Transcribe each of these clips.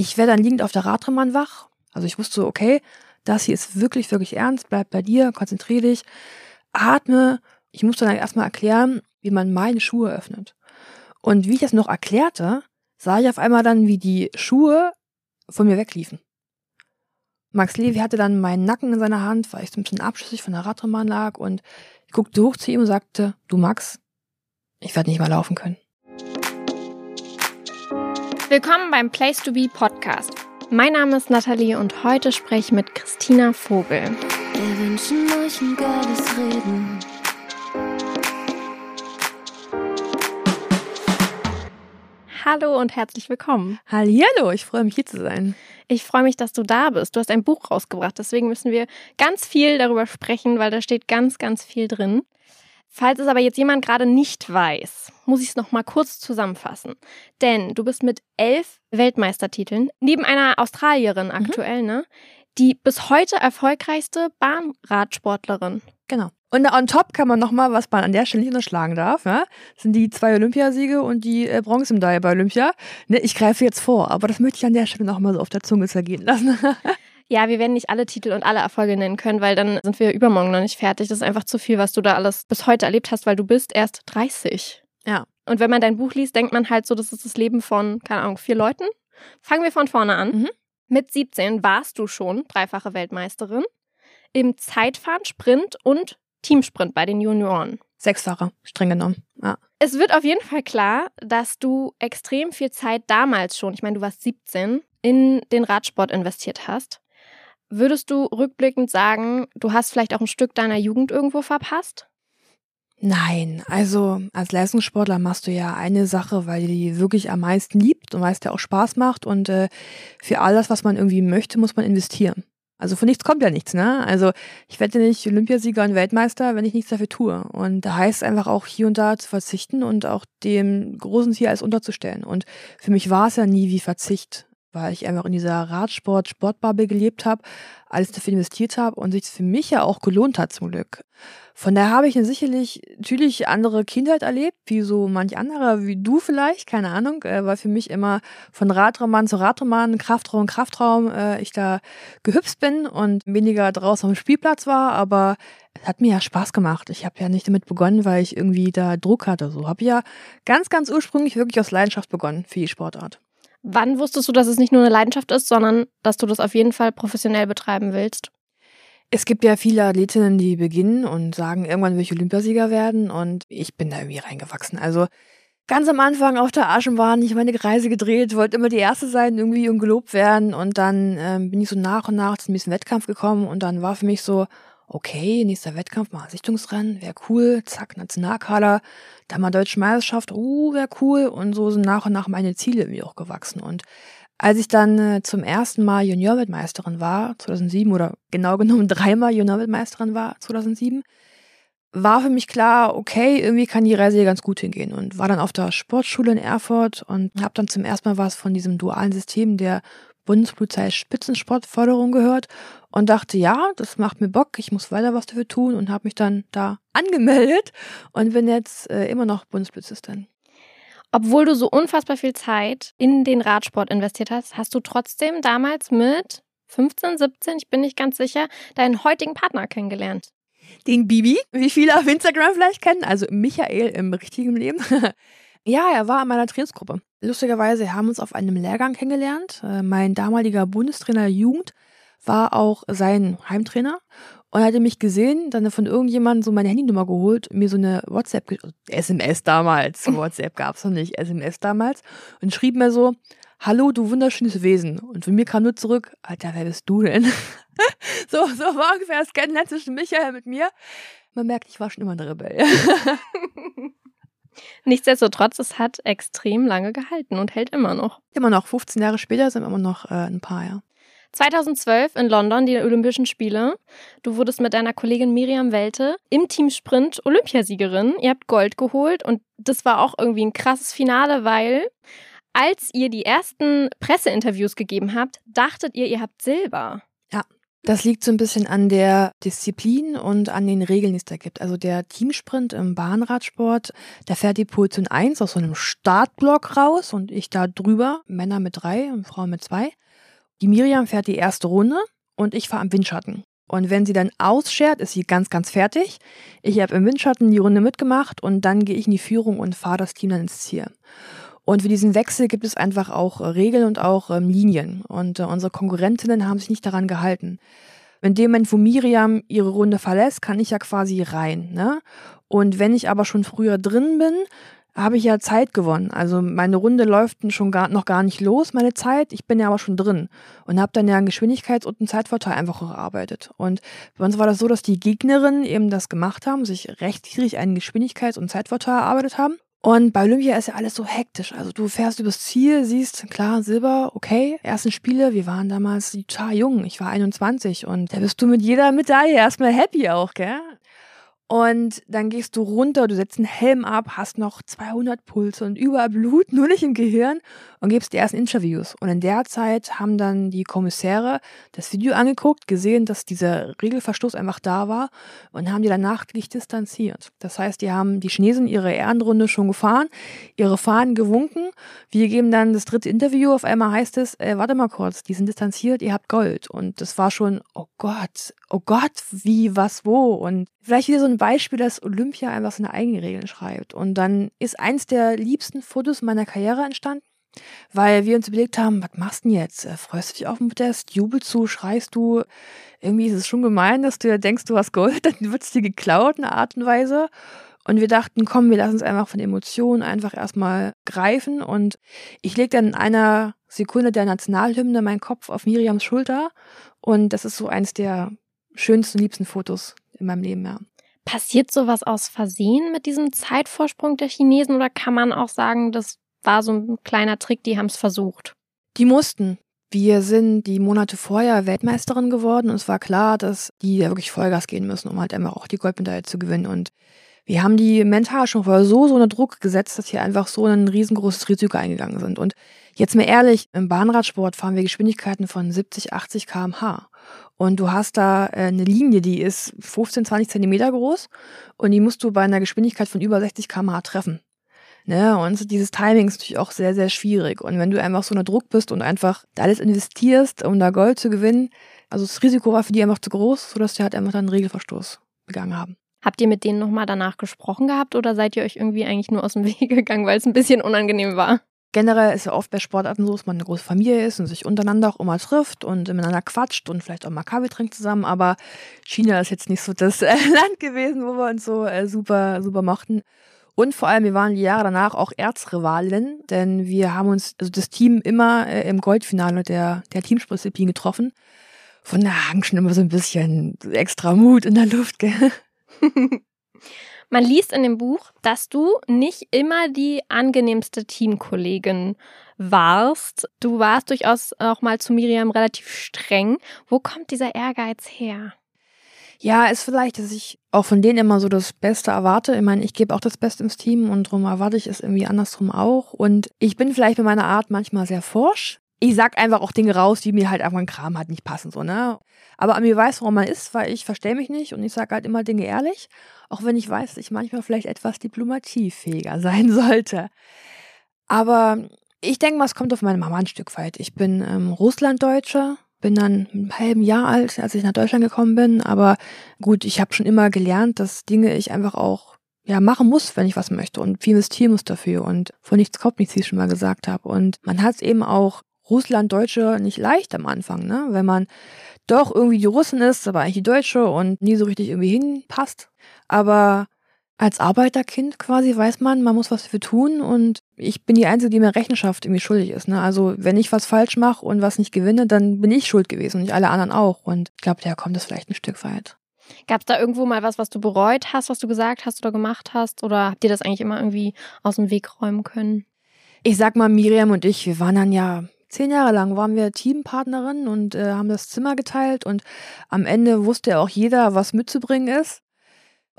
Ich werde dann liegend auf der Radrennbahn wach. Also ich wusste, okay, das hier ist wirklich, wirklich ernst. Bleib bei dir, konzentriere dich, atme. Ich musste dann erstmal erklären, wie man meine Schuhe öffnet. Und wie ich das noch erklärte, sah ich auf einmal dann, wie die Schuhe von mir wegliefen. Max Levi hatte dann meinen Nacken in seiner Hand, weil ich so ein bisschen abschüssig von der Radrennbahn lag und ich guckte hoch zu ihm und sagte, du Max, ich werde nicht mehr laufen können. Willkommen beim Place to Be Podcast. Mein Name ist Nathalie und heute spreche ich mit Christina Vogel. Wir wünschen euch ein geiles Reden. Hallo und herzlich willkommen. Hallihallo, ich freue mich hier zu sein. Ich freue mich, dass du da bist. Du hast ein Buch rausgebracht, deswegen müssen wir ganz viel darüber sprechen, weil da steht ganz, ganz viel drin. Falls es aber jetzt jemand gerade nicht weiß, muss ich es noch mal kurz zusammenfassen. Denn du bist mit elf Weltmeistertiteln, neben einer Australierin mhm. aktuell, mhm. ne, die bis heute erfolgreichste Bahnradsportlerin. Genau. Und on top kann man nochmal, was man an der Stelle nicht unterschlagen darf, ja, sind die zwei Olympiasiege und die äh, Bronzemedaille bei Olympia. Ne, ich greife jetzt vor, aber das möchte ich an der Stelle nochmal so auf der Zunge zergehen lassen. ja, wir werden nicht alle Titel und alle Erfolge nennen können, weil dann sind wir übermorgen noch nicht fertig. Das ist einfach zu viel, was du da alles bis heute erlebt hast, weil du bist erst 30. Ja. Und wenn man dein Buch liest, denkt man halt so, das ist das Leben von, keine Ahnung, vier Leuten. Fangen wir von vorne an. Mhm. Mit 17 warst du schon dreifache Weltmeisterin im Zeitfahren, Sprint und Teamsprint bei den Junioren. Sechsfache, streng genommen. Ja. Es wird auf jeden Fall klar, dass du extrem viel Zeit damals schon, ich meine, du warst 17, in den Radsport investiert hast. Würdest du rückblickend sagen, du hast vielleicht auch ein Stück deiner Jugend irgendwo verpasst? Nein, also als Leistungssportler machst du ja eine Sache, weil die wirklich am meisten liebt und weil es dir auch Spaß macht und äh, für all das, was man irgendwie möchte, muss man investieren. Also von nichts kommt ja nichts, ne? Also ich werde nicht Olympiasieger und Weltmeister, wenn ich nichts dafür tue. Und da heißt es einfach auch hier und da zu verzichten und auch dem großen Ziel alles unterzustellen. Und für mich war es ja nie wie Verzicht weil ich einfach in dieser Radsport-Sportbubble gelebt habe, alles dafür investiert habe und sich für mich ja auch gelohnt hat zum Glück. Von daher habe ich eine sicherlich natürlich andere Kindheit erlebt, wie so manch anderer, wie du vielleicht, keine Ahnung, äh, weil für mich immer von Radroman zu Radroman, Kraftraum, Kraftraum, äh, ich da gehüpft bin und weniger draußen am Spielplatz war, aber es hat mir ja Spaß gemacht. Ich habe ja nicht damit begonnen, weil ich irgendwie da Druck hatte. So habe ja ganz, ganz ursprünglich wirklich aus Leidenschaft begonnen für die Sportart. Wann wusstest du, dass es nicht nur eine Leidenschaft ist, sondern dass du das auf jeden Fall professionell betreiben willst? Es gibt ja viele Athletinnen, die beginnen und sagen, irgendwann will ich Olympiasieger werden und ich bin da irgendwie reingewachsen. Also ganz am Anfang auf der Aschenbahn, ich meine Reise gedreht, wollte immer die erste sein irgendwie und gelobt werden und dann ähm, bin ich so nach und nach zum nächsten Wettkampf gekommen und dann war für mich so, okay, nächster Wettkampf, mal Sichtungsrennen, wäre cool, zack, Nationalkader, dann mal Deutsche Meisterschaft, uh, wäre cool und so sind nach und nach meine Ziele irgendwie auch gewachsen. Und als ich dann äh, zum ersten Mal Juniorweltmeisterin war, 2007 oder genau genommen dreimal Juniorweltmeisterin war, 2007, war für mich klar, okay, irgendwie kann die Reise hier ganz gut hingehen und war dann auf der Sportschule in Erfurt und habe dann zum ersten Mal was von diesem dualen System der Bundespolizei Spitzensportförderung gehört und dachte, ja, das macht mir Bock, ich muss weiter was dafür tun und habe mich dann da angemeldet und bin jetzt äh, immer noch Bundespolizistin. Obwohl du so unfassbar viel Zeit in den Radsport investiert hast, hast du trotzdem damals mit 15, 17, ich bin nicht ganz sicher, deinen heutigen Partner kennengelernt. Den Bibi, wie viele auf Instagram vielleicht kennen, also Michael im richtigen Leben. ja, er war in meiner Trainingsgruppe. Lustigerweise haben wir uns auf einem Lehrgang kennengelernt. Äh, mein damaliger Bundestrainer der Jugend war auch sein Heimtrainer und hatte mich gesehen, dann von irgendjemandem so meine Handynummer geholt, mir so eine WhatsApp, SMS damals, WhatsApp gab's noch nicht, SMS damals und schrieb mir so, hallo, du wunderschönes Wesen. Und von mir kam nur zurück, Alter, wer bist du denn? so, so war ungefähr das Kennenlernen zwischen Michael mit mir. Man merkt, ich war schon immer ein Rebell. Nichtsdestotrotz, es hat extrem lange gehalten und hält immer noch. Immer noch, 15 Jahre später sind wir immer noch äh, ein Paar, ja. 2012 in London die Olympischen Spiele. Du wurdest mit deiner Kollegin Miriam Welte im Teamsprint Olympiasiegerin. Ihr habt Gold geholt und das war auch irgendwie ein krasses Finale, weil als ihr die ersten Presseinterviews gegeben habt, dachtet ihr, ihr habt Silber. Ja, Das liegt so ein bisschen an der Disziplin und an den Regeln, die es da gibt. Also der Teamsprint im Bahnradsport, da fährt die Position 1 aus so einem Startblock raus und ich da drüber, Männer mit drei und Frauen mit zwei. Die Miriam fährt die erste Runde und ich fahre am Windschatten. Und wenn sie dann ausschert, ist sie ganz, ganz fertig. Ich habe im Windschatten die Runde mitgemacht und dann gehe ich in die Führung und fahre das Team dann ins Ziel. Und für diesen Wechsel gibt es einfach auch äh, Regeln und auch ähm, Linien. Und äh, unsere Konkurrentinnen haben sich nicht daran gehalten. In dem Moment, wo Miriam ihre Runde verlässt, kann ich ja quasi rein. Ne? Und wenn ich aber schon früher drin bin, habe ich ja Zeit gewonnen. Also meine Runde läuft schon gar, noch gar nicht los, meine Zeit. Ich bin ja aber schon drin und habe dann ja einen Geschwindigkeits- und einen Zeitvorteil einfach erarbeitet. Und bei uns war das so, dass die Gegnerinnen eben das gemacht haben, sich rechtlich einen Geschwindigkeits- und Zeitvorteil erarbeitet haben. Und bei Olympia ist ja alles so hektisch. Also du fährst übers Ziel, siehst, klar, Silber, okay. Ersten Spiele, wir waren damals total jung. Ich war 21 und da bist du mit jeder Medaille erstmal happy auch, gell? Und dann gehst du runter, du setzt einen Helm ab, hast noch 200 Pulse und überall Blut, nur nicht im Gehirn und gibst die ersten Interviews. Und in der Zeit haben dann die Kommissäre das Video angeguckt, gesehen, dass dieser Regelverstoß einfach da war und haben die danach nicht distanziert. Das heißt, die haben die Chinesen ihre Ehrenrunde schon gefahren, ihre Fahnen gewunken. Wir geben dann das dritte Interview. Auf einmal heißt es, äh, warte mal kurz, die sind distanziert, ihr habt Gold. Und das war schon, oh Gott, oh Gott, wie, was, wo. Und vielleicht wieder so ein Beispiel, dass Olympia einfach seine eigenen Regeln schreibt. Und dann ist eins der liebsten Fotos meiner Karriere entstanden. Weil wir uns überlegt haben, was machst du denn jetzt? Äh, freust du dich auf den Protest? Jubelst du? Schreist du? Irgendwie ist es schon gemein, dass du ja denkst, du hast Gold, dann wird es dir geklaut in einer Art und Weise. Und wir dachten, komm, wir lassen es einfach von Emotionen einfach erstmal greifen. Und ich lege dann in einer Sekunde der Nationalhymne meinen Kopf auf Miriams Schulter. Und das ist so eins der schönsten, liebsten Fotos in meinem Leben, ja. Passiert sowas aus Versehen mit diesem Zeitvorsprung der Chinesen oder kann man auch sagen, das war so ein kleiner Trick, die haben es versucht. Die mussten. Wir sind die Monate vorher Weltmeisterin geworden und es war klar, dass die ja wirklich Vollgas gehen müssen, um halt immer auch die Goldmedaille zu gewinnen. Und wir haben die mental schon vorher so, so unter Druck gesetzt, dass wir einfach so ein riesengroßes Risiko eingegangen sind. Und jetzt mal ehrlich, im Bahnradsport fahren wir Geschwindigkeiten von 70, 80 kmh. Und du hast da äh, eine Linie, die ist 15, 20 Zentimeter groß und die musst du bei einer Geschwindigkeit von über 60 kmh treffen. Ne? Und dieses Timing ist natürlich auch sehr, sehr schwierig. Und wenn du einfach so unter Druck bist und einfach alles investierst, um da Gold zu gewinnen, also das Risiko war für die einfach zu groß, sodass die halt einfach dann einen Regelverstoß begangen haben. Habt ihr mit denen nochmal danach gesprochen gehabt oder seid ihr euch irgendwie eigentlich nur aus dem Weg gegangen, weil es ein bisschen unangenehm war? Generell ist ja oft bei Sportarten so, dass man eine große Familie ist und sich untereinander auch immer trifft und miteinander quatscht und vielleicht auch mal Kaffee trinkt zusammen. Aber China ist jetzt nicht so das äh, Land gewesen, wo wir uns so äh, super, super mochten. Und vor allem, wir waren die Jahre danach auch Erzrivalinnen, denn wir haben uns, also das Team immer äh, im Goldfinale der, der Teamsportdisziplin getroffen. Von da hang schon immer so ein bisschen extra Mut in der Luft, gell? Man liest in dem Buch, dass du nicht immer die angenehmste Teamkollegin warst. Du warst durchaus auch mal zu Miriam relativ streng. Wo kommt dieser Ehrgeiz her? Ja, ist vielleicht, dass ich auch von denen immer so das Beste erwarte. Ich meine, ich gebe auch das Beste ins Team und darum erwarte ich es irgendwie andersrum auch. Und ich bin vielleicht mit meiner Art manchmal sehr forsch. Ich sag einfach auch Dinge raus, die mir halt einfach ein Kram halt nicht passen, so, ne? Aber an mir weiß, warum man ist, weil ich verstehe mich nicht und ich sage halt immer Dinge ehrlich, auch wenn ich weiß, dass ich manchmal vielleicht etwas diplomatiefähiger sein sollte. Aber ich denke mal, es kommt auf meine Mama ein Stück weit. Ich bin ähm, Russlanddeutsche, bin dann ein halben Jahr alt, als ich nach Deutschland gekommen bin. Aber gut, ich habe schon immer gelernt, dass Dinge ich einfach auch ja machen muss, wenn ich was möchte und viel investieren muss dafür und von nichts kommt nichts, wie ich schon mal gesagt habe. Und man hat es eben auch Russland-Deutsche nicht leicht am Anfang, ne? Wenn man doch irgendwie die Russen ist, aber eigentlich die Deutsche und nie so richtig irgendwie hinpasst. Aber als Arbeiterkind quasi weiß man, man muss was dafür tun und ich bin die Einzige, die mir Rechenschaft irgendwie schuldig ist. Ne? Also wenn ich was falsch mache und was nicht gewinne, dann bin ich schuld gewesen und nicht alle anderen auch. Und ich glaube, daher kommt es vielleicht ein Stück weit. Gab es da irgendwo mal was, was du bereut hast, was du gesagt hast oder gemacht hast? Oder habt ihr das eigentlich immer irgendwie aus dem Weg räumen können? Ich sag mal, Miriam und ich, wir waren dann ja zehn Jahre lang waren wir Teampartnerinnen und äh, haben das Zimmer geteilt und am Ende wusste auch jeder, was mitzubringen ist.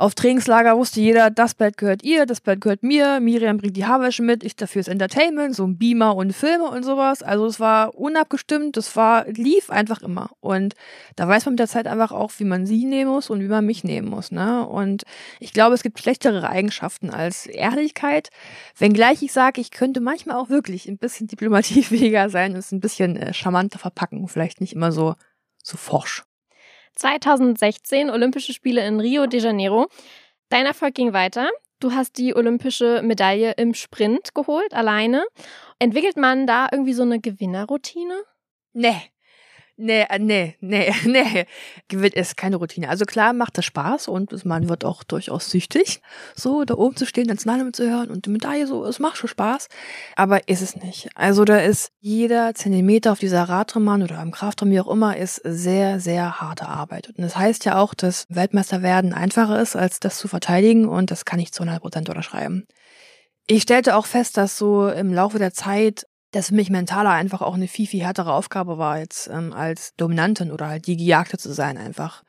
Auf Trainingslager wusste jeder, das Bett gehört ihr, das Bett gehört mir, Miriam bringt die Haarwäsche mit, ich dafür das Entertainment, so ein Beamer und Filme und sowas. Also es war unabgestimmt, das war, lief einfach immer. Und da weiß man mit der Zeit einfach auch, wie man sie nehmen muss und wie man mich nehmen muss. Ne? Und ich glaube, es gibt schlechtere Eigenschaften als Ehrlichkeit. Wenngleich ich sage, ich könnte manchmal auch wirklich ein bisschen diplomatiefähiger sein und es ein bisschen äh, charmanter verpacken, vielleicht nicht immer so, so forsch. 2016 Olympische Spiele in Rio de Janeiro. Dein Erfolg ging weiter. Du hast die olympische Medaille im Sprint geholt, alleine. Entwickelt man da irgendwie so eine Gewinnerroutine? Nee, Nee, äh, nee, nee, nee. Gewinn ist keine Routine. Also klar macht das Spaß und man wird auch durchaus süchtig, so da oben zu stehen, den Nationalhymne zu hören und die Medaille so, es macht schon Spaß. Aber ist es nicht. Also da ist jeder Zentimeter auf dieser Radrennbahn oder am Kraftraum, wie auch immer, ist sehr, sehr harte Arbeit. Und das heißt ja auch, dass Weltmeister werden einfacher ist, als das zu verteidigen und das kann ich zu 100 Prozent unterschreiben. Ich stellte auch fest, dass so im Laufe der Zeit das für mich mentaler einfach auch eine viel, viel härtere Aufgabe war, jetzt ähm, als Dominantin oder halt die Gejagte zu sein einfach.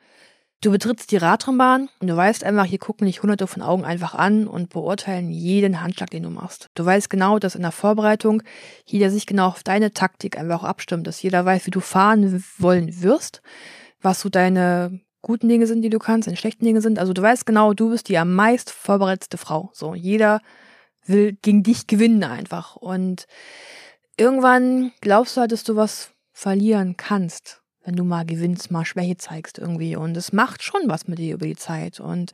Du betrittst die Radrennbahn und du weißt einfach, hier gucken dich hunderte von Augen einfach an und beurteilen jeden Handschlag, den du machst. Du weißt genau, dass in der Vorbereitung jeder sich genau auf deine Taktik einfach auch abstimmt, dass jeder weiß, wie du fahren wollen wirst, was so deine guten Dinge sind, die du kannst, deine schlechten Dinge sind. Also du weißt genau, du bist die am meist vorbereitete Frau. So, jeder will gegen dich gewinnen einfach. Und irgendwann glaubst du halt, dass du was verlieren kannst, wenn du mal gewinnst, mal Schwäche zeigst irgendwie. Und es macht schon was mit dir über die Zeit. Und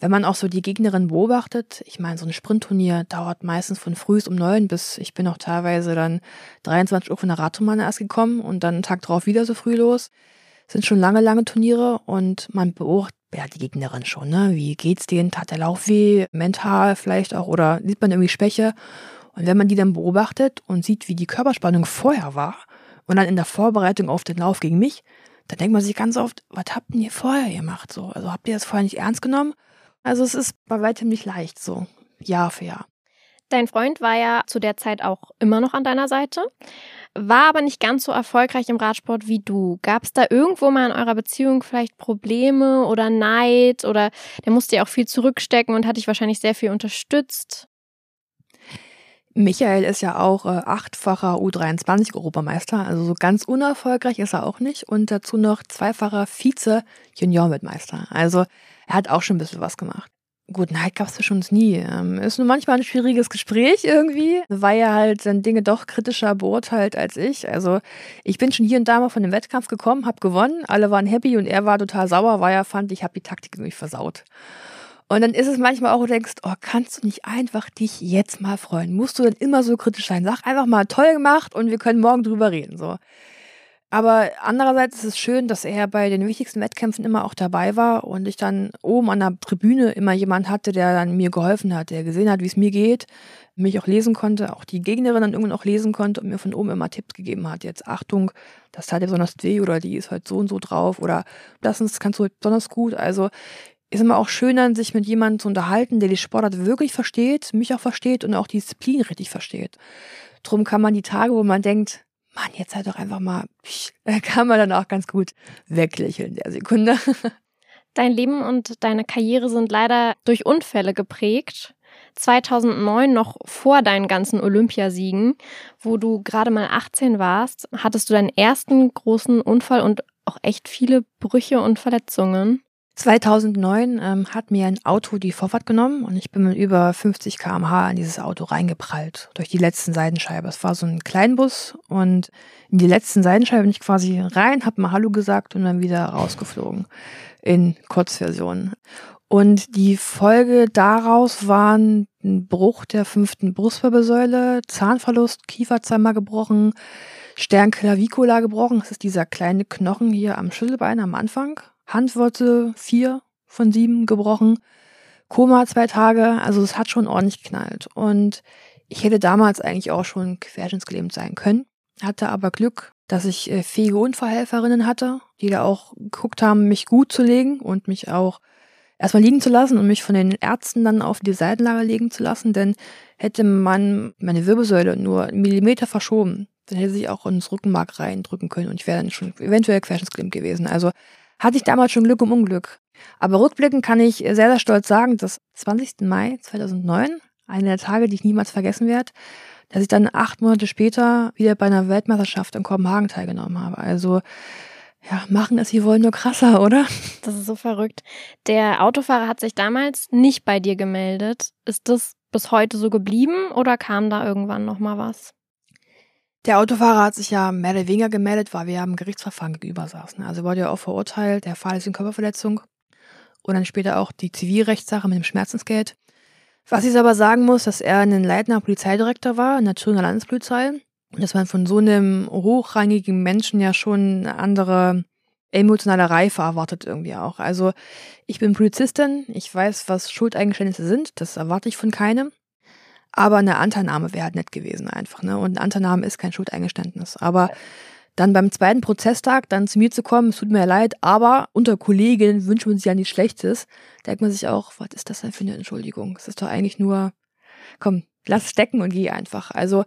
wenn man auch so die Gegnerin beobachtet, ich meine, so ein Sprintturnier dauert meistens von früh um neun bis, ich bin auch teilweise dann 23 Uhr von der Radtour erst gekommen und dann einen Tag drauf wieder so früh los. Sind schon lange, lange Turniere und man beobachtet ja, die Gegnerin schon, ne? Wie geht's denen? Tat der Lauf weh? Mental vielleicht auch? Oder sieht man irgendwie Schwäche? Und wenn man die dann beobachtet und sieht, wie die Körperspannung vorher war und dann in der Vorbereitung auf den Lauf gegen mich, dann denkt man sich ganz oft, was habt ihr vorher gemacht? So, also habt ihr das vorher nicht ernst genommen? Also es ist bei weitem nicht leicht so, Jahr für Jahr. Dein Freund war ja zu der Zeit auch immer noch an deiner Seite, war aber nicht ganz so erfolgreich im Radsport wie du. Gab es da irgendwo mal in eurer Beziehung vielleicht Probleme oder Neid oder der musste ja auch viel zurückstecken und hat dich wahrscheinlich sehr viel unterstützt? Michael ist ja auch äh, achtfacher U23-Europameister, also so ganz unerfolgreich ist er auch nicht. Und dazu noch zweifacher Vize-Junior-Mitmeister. Also er hat auch schon ein bisschen was gemacht. Gut, Neid gab es zwischen uns nie. Ähm, ist nur manchmal ein schwieriges Gespräch irgendwie, weil er halt dann Dinge doch kritischer beurteilt als ich. Also ich bin schon hier und da mal von dem Wettkampf gekommen, hab gewonnen, alle waren happy und er war total sauer, weil er fand, ich habe die Taktik irgendwie versaut. Und dann ist es manchmal auch, du denkst, oh, kannst du nicht einfach dich jetzt mal freuen? Musst du dann immer so kritisch sein? Sag einfach mal toll gemacht und wir können morgen drüber reden, so. Aber andererseits ist es schön, dass er bei den wichtigsten Wettkämpfen immer auch dabei war und ich dann oben an der Tribüne immer jemand hatte, der dann mir geholfen hat, der gesehen hat, wie es mir geht, mich auch lesen konnte, auch die Gegnerin dann irgendwann auch lesen konnte und mir von oben immer Tipps gegeben hat. Jetzt Achtung, das tat dir besonders weh oder die ist halt so und so drauf oder das kannst du halt besonders gut. Also ist immer auch schöner, sich mit jemandem zu unterhalten, der die Sportart wirklich versteht, mich auch versteht und auch die Disziplin richtig versteht. Drum kann man die Tage, wo man denkt, Mann, jetzt halt doch einfach mal, kann man dann auch ganz gut weglächeln in der Sekunde. Dein Leben und deine Karriere sind leider durch Unfälle geprägt. 2009, noch vor deinen ganzen Olympiasiegen, wo du gerade mal 18 warst, hattest du deinen ersten großen Unfall und auch echt viele Brüche und Verletzungen. 2009 ähm, hat mir ein Auto die Vorfahrt genommen und ich bin mit über 50 km/h in dieses Auto reingeprallt durch die letzten Seitenscheibe. Es war so ein Kleinbus und in die letzten Seitenscheibe bin ich quasi rein, hab mal Hallo gesagt und dann wieder rausgeflogen in Kurzversion. Und die Folge daraus waren ein Bruch der fünften Brustwirbelsäule, Zahnverlust, Kiefer zweimal gebrochen, Sternclavicula gebrochen. Das ist dieser kleine Knochen hier am Schüttelbein am Anfang Handwurzel vier von sieben gebrochen, Koma zwei Tage, also es hat schon ordentlich geknallt. Und ich hätte damals eigentlich auch schon querschnittsgelähmt sein können, hatte aber Glück, dass ich äh, fähige Unfallhelferinnen hatte, die da auch geguckt haben, mich gut zu legen und mich auch erstmal liegen zu lassen und mich von den Ärzten dann auf die Seitenlage legen zu lassen, denn hätte man meine Wirbelsäule nur einen Millimeter verschoben, dann hätte sich auch ins Rückenmark reindrücken können und ich wäre dann schon eventuell querschnittsgelähmt gewesen. Also hatte ich damals schon Glück um Unglück. Aber rückblickend kann ich sehr, sehr stolz sagen, dass 20. Mai 2009, einer der Tage, die ich niemals vergessen werde, dass ich dann acht Monate später wieder bei einer Weltmeisterschaft in Kopenhagen teilgenommen habe. Also ja, machen es hier wohl nur krasser, oder? Das ist so verrückt. Der Autofahrer hat sich damals nicht bei dir gemeldet. Ist das bis heute so geblieben oder kam da irgendwann noch mal was? Der Autofahrer hat sich ja mehr oder weniger gemeldet, weil wir ja im Gerichtsverfahren gegenüber saßen. Also wurde ja auch verurteilt, der fahrlässigen Körperverletzung und dann später auch die Zivilrechtssache mit dem Schmerzensgeld. Was ich aber sagen muss, dass er ein leitender Polizeidirektor war in der Thüringer Landespolizei und dass man von so einem hochrangigen Menschen ja schon eine andere emotionale Reife erwartet irgendwie auch. Also ich bin Polizistin, ich weiß, was Schuldeingeständnisse sind, das erwarte ich von keinem. Aber eine Anteilnahme wäre halt nett gewesen einfach, ne? Und eine Anteilnahme ist kein Schuldeingeständnis. Aber dann beim zweiten Prozesstag dann zu mir zu kommen, es tut mir leid, aber unter Kolleginnen wünscht man sich ja nichts Schlechtes. Denkt man sich auch, was ist das denn für eine Entschuldigung? Es ist doch eigentlich nur, komm, lass stecken und geh einfach. Also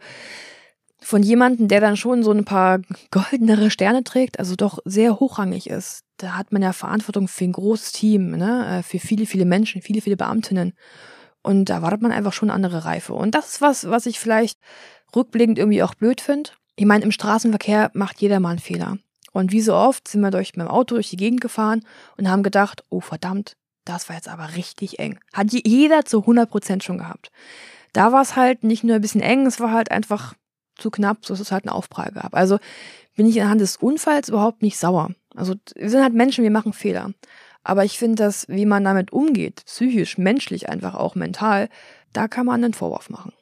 von jemandem, der dann schon so ein paar goldenere Sterne trägt, also doch sehr hochrangig ist. Da hat man ja Verantwortung für ein großes Team, ne? Äh, für viele, viele Menschen, viele, viele Beamtinnen. Und da wartet man einfach schon andere Reife. Und das ist was, was ich vielleicht rückblickend irgendwie auch blöd finde. Ich meine, im Straßenverkehr macht jeder mal einen Fehler. Und wie so oft sind wir durch mit dem Auto durch die Gegend gefahren und haben gedacht, oh verdammt, das war jetzt aber richtig eng. Hat jeder zu 100 Prozent schon gehabt. Da war es halt nicht nur ein bisschen eng, es war halt einfach zu knapp, so dass es halt einen Aufprall gab. Also bin ich anhand des Unfalls überhaupt nicht sauer. Also wir sind halt Menschen, wir machen Fehler. Aber ich finde, dass wie man damit umgeht, psychisch, menschlich, einfach auch mental, da kann man einen Vorwurf machen.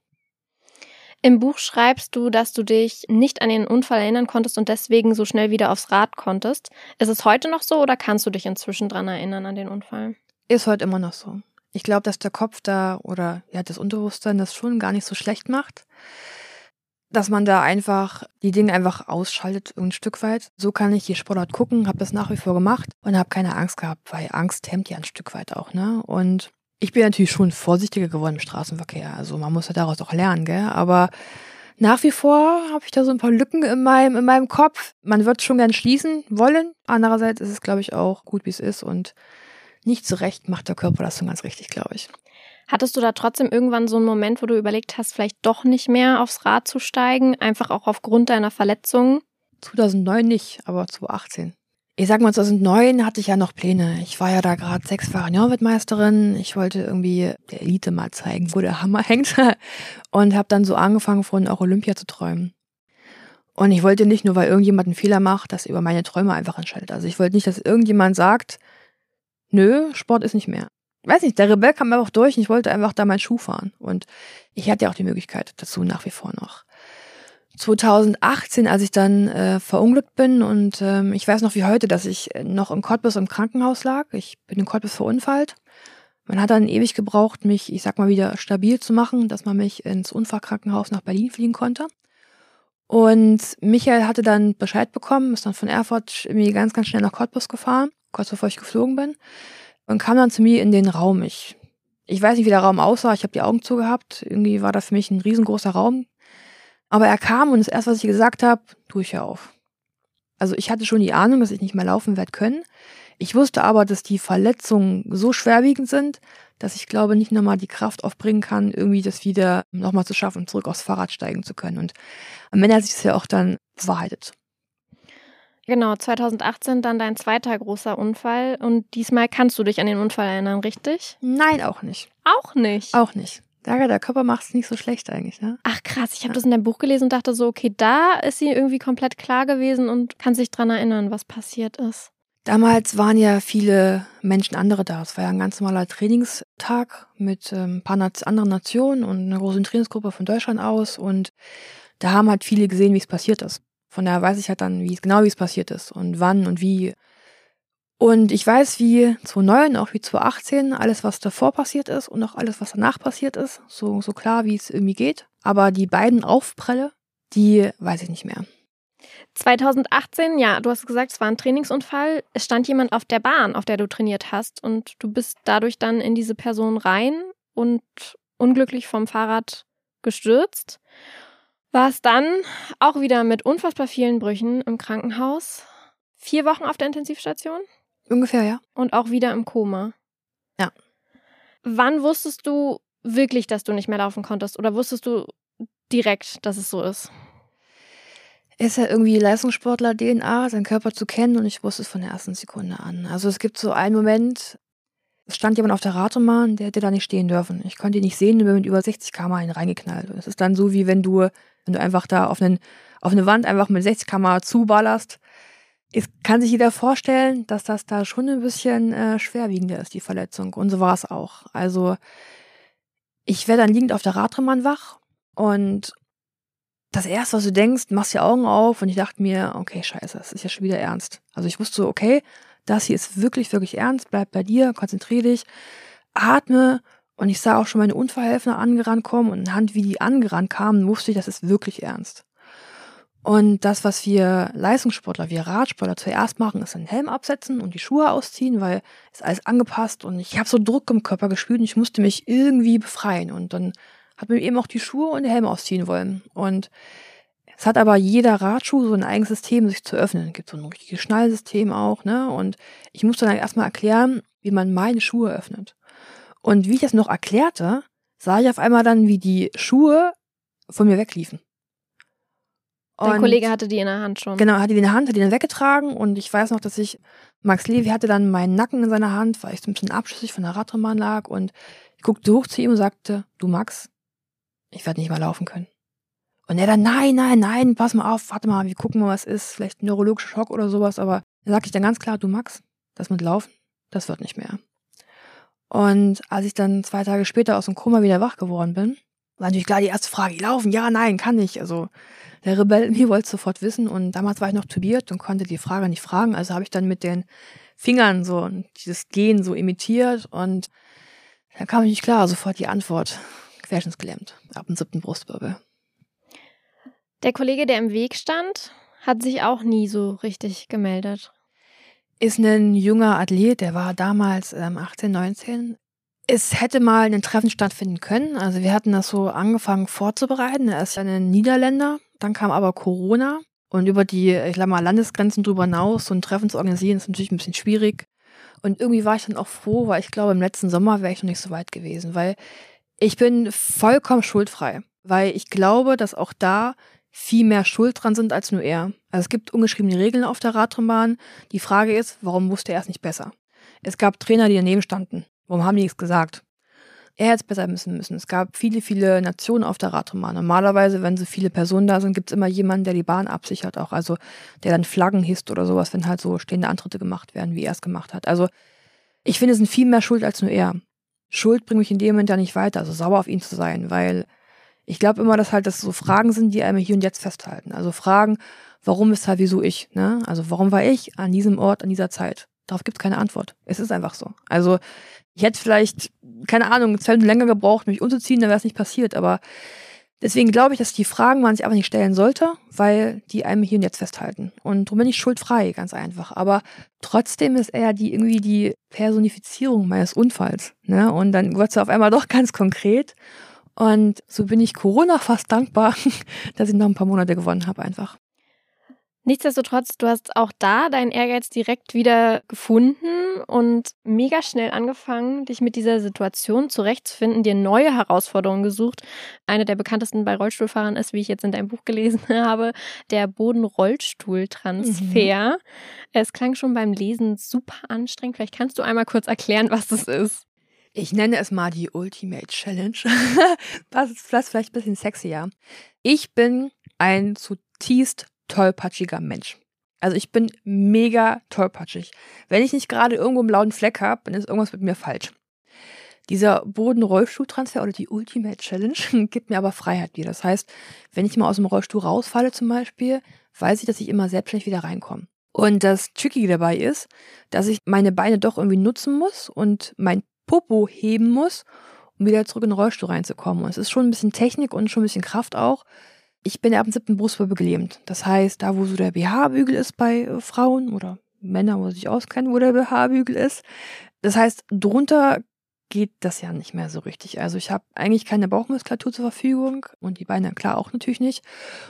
Im Buch schreibst du, dass du dich nicht an den Unfall erinnern konntest und deswegen so schnell wieder aufs Rad konntest. Ist es heute noch so oder kannst du dich inzwischen dran erinnern an den Unfall? Ist heute immer noch so. Ich glaube, dass der Kopf da oder ja das Unterbewusstsein das schon gar nicht so schlecht macht dass man da einfach die Dinge einfach ausschaltet ein Stück weit. So kann ich die Sportart gucken, habe das nach wie vor gemacht und habe keine Angst gehabt, weil Angst hemmt ja ein Stück weit auch, ne? Und ich bin natürlich schon vorsichtiger geworden im Straßenverkehr. Also man muss ja daraus auch lernen, gell? Aber nach wie vor habe ich da so ein paar Lücken in meinem, in meinem Kopf. Man wird schon gern schließen wollen. Andererseits ist es, glaube ich, auch gut, wie es ist und nicht zurecht macht der Körper das schon ganz richtig, glaube ich. Hattest du da trotzdem irgendwann so einen Moment, wo du überlegt hast, vielleicht doch nicht mehr aufs Rad zu steigen, einfach auch aufgrund deiner Verletzungen? 2009 nicht, aber 2018. Ich sag mal, 2009 hatte ich ja noch Pläne. Ich war ja da gerade sechsfache Jahrweltmeisterin. Ich wollte irgendwie der Elite mal zeigen, wo der Hammer hängt. Und habe dann so angefangen, von auch Olympia zu träumen. Und ich wollte nicht nur, weil irgendjemand einen Fehler macht, dass über meine Träume einfach entscheidet. Also ich wollte nicht, dass irgendjemand sagt, nö, Sport ist nicht mehr weiß nicht, der Rebell kam einfach durch und ich wollte einfach da meinen Schuh fahren. Und ich hatte ja auch die Möglichkeit dazu nach wie vor noch. 2018, als ich dann äh, verunglückt bin und ähm, ich weiß noch wie heute, dass ich noch im Cottbus im Krankenhaus lag. Ich bin in Cottbus verunfallt. Man hat dann ewig gebraucht, mich, ich sag mal, wieder stabil zu machen, dass man mich ins Unfallkrankenhaus nach Berlin fliegen konnte. Und Michael hatte dann Bescheid bekommen, ist dann von Erfurt irgendwie ganz, ganz schnell nach Cottbus gefahren, kurz bevor ich geflogen bin und kam dann zu mir in den Raum. Ich, ich weiß nicht, wie der Raum aussah. Ich habe die Augen zugehabt. Irgendwie war das für mich ein riesengroßer Raum. Aber er kam und das erste, was ich gesagt habe, tue ich ja auf. Also ich hatte schon die Ahnung, dass ich nicht mehr laufen werde können. Ich wusste aber, dass die Verletzungen so schwerwiegend sind, dass ich glaube, nicht nochmal die Kraft aufbringen kann, irgendwie das wieder nochmal zu schaffen, zurück aufs Fahrrad steigen zu können. Und am Ende hat sich das ja auch dann bewahrheitet. Genau, 2018 dann dein zweiter großer Unfall und diesmal kannst du dich an den Unfall erinnern, richtig? Nein, auch nicht. Auch nicht? Auch nicht. Daher, der Körper macht es nicht so schlecht eigentlich, ne? Ach krass, ich habe ja. das in deinem Buch gelesen und dachte so, okay, da ist sie irgendwie komplett klar gewesen und kann sich dran erinnern, was passiert ist. Damals waren ja viele Menschen andere da. Es war ja ein ganz normaler Trainingstag mit ähm, ein paar anderen Nationen und einer großen Trainingsgruppe von Deutschland aus und da haben halt viele gesehen, wie es passiert ist. Von daher weiß ich halt dann, wie genau wie es passiert ist und wann und wie. Und ich weiß, wie 2009, auch wie 2018, alles, was davor passiert ist und auch alles, was danach passiert ist, so, so klar, wie es irgendwie geht. Aber die beiden Aufprelle, die weiß ich nicht mehr. 2018, ja, du hast gesagt, es war ein Trainingsunfall. Es stand jemand auf der Bahn, auf der du trainiert hast, und du bist dadurch dann in diese Person rein und unglücklich vom Fahrrad gestürzt war es dann auch wieder mit unfassbar vielen Brüchen im Krankenhaus. Vier Wochen auf der Intensivstation? Ungefähr, ja. Und auch wieder im Koma. Ja. Wann wusstest du wirklich, dass du nicht mehr laufen konntest? Oder wusstest du direkt, dass es so ist? Ist ja irgendwie Leistungssportler-DNA, seinen Körper zu kennen und ich wusste es von der ersten Sekunde an. Also es gibt so einen Moment, es stand jemand auf der Radroman, der hätte da nicht stehen dürfen. Ich konnte ihn nicht sehen, bin mit über 60 km reingeknallt. Es ist dann so, wie wenn du, wenn du einfach da auf, einen, auf eine Wand einfach mit 60 km zuballerst. Es kann sich jeder vorstellen, dass das da schon ein bisschen äh, schwerwiegender ist, die Verletzung. Und so war es auch. Also ich werde dann liegend auf der Radroman wach und das erste, was du denkst, machst die Augen auf und ich dachte mir, okay, scheiße, das ist ja schon wieder ernst. Also ich wusste so, okay, das hier ist wirklich, wirklich ernst, bleib bei dir, konzentrier dich, atme und ich sah auch schon meine Unfallhelfer angerannt kommen und anhand wie die angerannt kamen, wusste ich, das ist wirklich ernst. Und das, was wir Leistungssportler, wir Radsportler zuerst machen, ist einen Helm absetzen und die Schuhe ausziehen, weil ist alles angepasst und ich habe so Druck im Körper gespürt und ich musste mich irgendwie befreien. Und dann hat mir eben auch die Schuhe und den Helm ausziehen wollen. Und es hat aber jeder Radschuh so ein eigenes System, sich zu öffnen. Es gibt so ein richtiges Schnallsystem auch, ne? Und ich musste dann erstmal erklären, wie man meine Schuhe öffnet. Und wie ich das noch erklärte, sah ich auf einmal dann, wie die Schuhe von mir wegliefen. Dein Kollege hatte die in der Hand schon. Genau, hatte die in der Hand, hat die dann weggetragen und ich weiß noch, dass ich, Max Levi hatte dann meinen Nacken in seiner Hand, weil ich so ein bisschen abschüssig von der Radrennbahn lag und ich guckte hoch zu ihm und sagte, du Max, ich werde nicht mehr laufen können. Und er dann, nein, nein, nein, pass mal auf, warte mal, wir gucken mal, was ist, vielleicht ein neurologischer Schock oder sowas, aber da sagte ich dann ganz klar, du Max, das mit Laufen, das wird nicht mehr. Und als ich dann zwei Tage später aus dem Koma wieder wach geworden bin, war natürlich klar die erste Frage, laufen, ja, nein, kann ich. Also der Rebell in mir wollte sofort wissen und damals war ich noch tubiert und konnte die Frage nicht fragen, also habe ich dann mit den Fingern so dieses Gehen so imitiert und da kam nicht klar, sofort die Antwort, querschnittsgelähmt, ab dem siebten Brustwirbel. Der Kollege, der im Weg stand, hat sich auch nie so richtig gemeldet. Ist ein junger Athlet, der war damals ähm, 18, 19. Es hätte mal ein Treffen stattfinden können. Also wir hatten das so angefangen vorzubereiten. Er ist ja ein Niederländer. Dann kam aber Corona. Und über die, ich sag mal, Landesgrenzen drüber hinaus so ein Treffen zu organisieren, ist natürlich ein bisschen schwierig. Und irgendwie war ich dann auch froh, weil ich glaube, im letzten Sommer wäre ich noch nicht so weit gewesen, weil ich bin vollkommen schuldfrei. Weil ich glaube, dass auch da viel mehr schuld dran sind als nur er. Also es gibt ungeschriebene Regeln auf der Radrennbahn. Die Frage ist, warum wusste er es nicht besser? Es gab Trainer, die daneben standen. Warum haben die nichts gesagt? Er hätte es besser wissen müssen. Es gab viele, viele Nationen auf der Radrennbahn. Normalerweise, wenn so viele Personen da sind, gibt es immer jemanden, der die Bahn absichert auch. Also der dann Flaggen hisst oder sowas, wenn halt so stehende Antritte gemacht werden, wie er es gemacht hat. Also ich finde, es sind viel mehr Schuld als nur er. Schuld bringt mich in dem Moment ja nicht weiter, also sauer auf ihn zu sein, weil ich glaube immer, dass halt das so Fragen sind, die einem hier und jetzt festhalten. Also Fragen, warum ist halt wieso ich? Ne? Also warum war ich an diesem Ort, an dieser Zeit? Darauf gibt es keine Antwort. Es ist einfach so. Also ich hätte vielleicht, keine Ahnung, zwei Minuten länger gebraucht, mich umzuziehen, dann wäre es nicht passiert. Aber deswegen glaube ich, dass die Fragen man sich einfach nicht stellen sollte, weil die einem hier und jetzt festhalten. Und darum bin ich schuldfrei, ganz einfach. Aber trotzdem ist er die irgendwie die Personifizierung meines Unfalls. Ne? Und dann wird es auf einmal doch ganz konkret. Und so bin ich Corona fast dankbar, dass ich noch ein paar Monate gewonnen habe einfach. Nichtsdestotrotz, du hast auch da deinen Ehrgeiz direkt wieder gefunden und mega schnell angefangen, dich mit dieser Situation zurechtzufinden, dir neue Herausforderungen gesucht. Eine der bekanntesten bei Rollstuhlfahrern ist, wie ich jetzt in deinem Buch gelesen habe, der Boden-Rollstuhl-Transfer. Mhm. Es klang schon beim Lesen super anstrengend. Vielleicht kannst du einmal kurz erklären, was das ist. Ich nenne es mal die Ultimate Challenge. das ist vielleicht ein bisschen sexier. Ich bin ein zutiefst tollpatschiger Mensch. Also ich bin mega tollpatschig. Wenn ich nicht gerade irgendwo einen blauen Fleck habe, dann ist irgendwas mit mir falsch. Dieser Boden-Rollstuhl-Transfer oder die Ultimate Challenge gibt mir aber Freiheit wieder. Das heißt, wenn ich mal aus dem Rollstuhl rausfalle zum Beispiel, weiß ich, dass ich immer selbstständig wieder reinkomme. Und das Tricky dabei ist, dass ich meine Beine doch irgendwie nutzen muss und mein Popo heben muss, um wieder zurück in den Rollstuhl reinzukommen. Und es ist schon ein bisschen Technik und schon ein bisschen Kraft auch. Ich bin ab dem siebten Brustwirbel gelähmt. Das heißt, da wo so der BH-Bügel ist bei äh, Frauen oder Männer, wo sich auskennen, wo der BH-Bügel ist. Das heißt, drunter geht das ja nicht mehr so richtig. Also ich habe eigentlich keine Bauchmuskulatur zur Verfügung und die Beine klar auch natürlich nicht.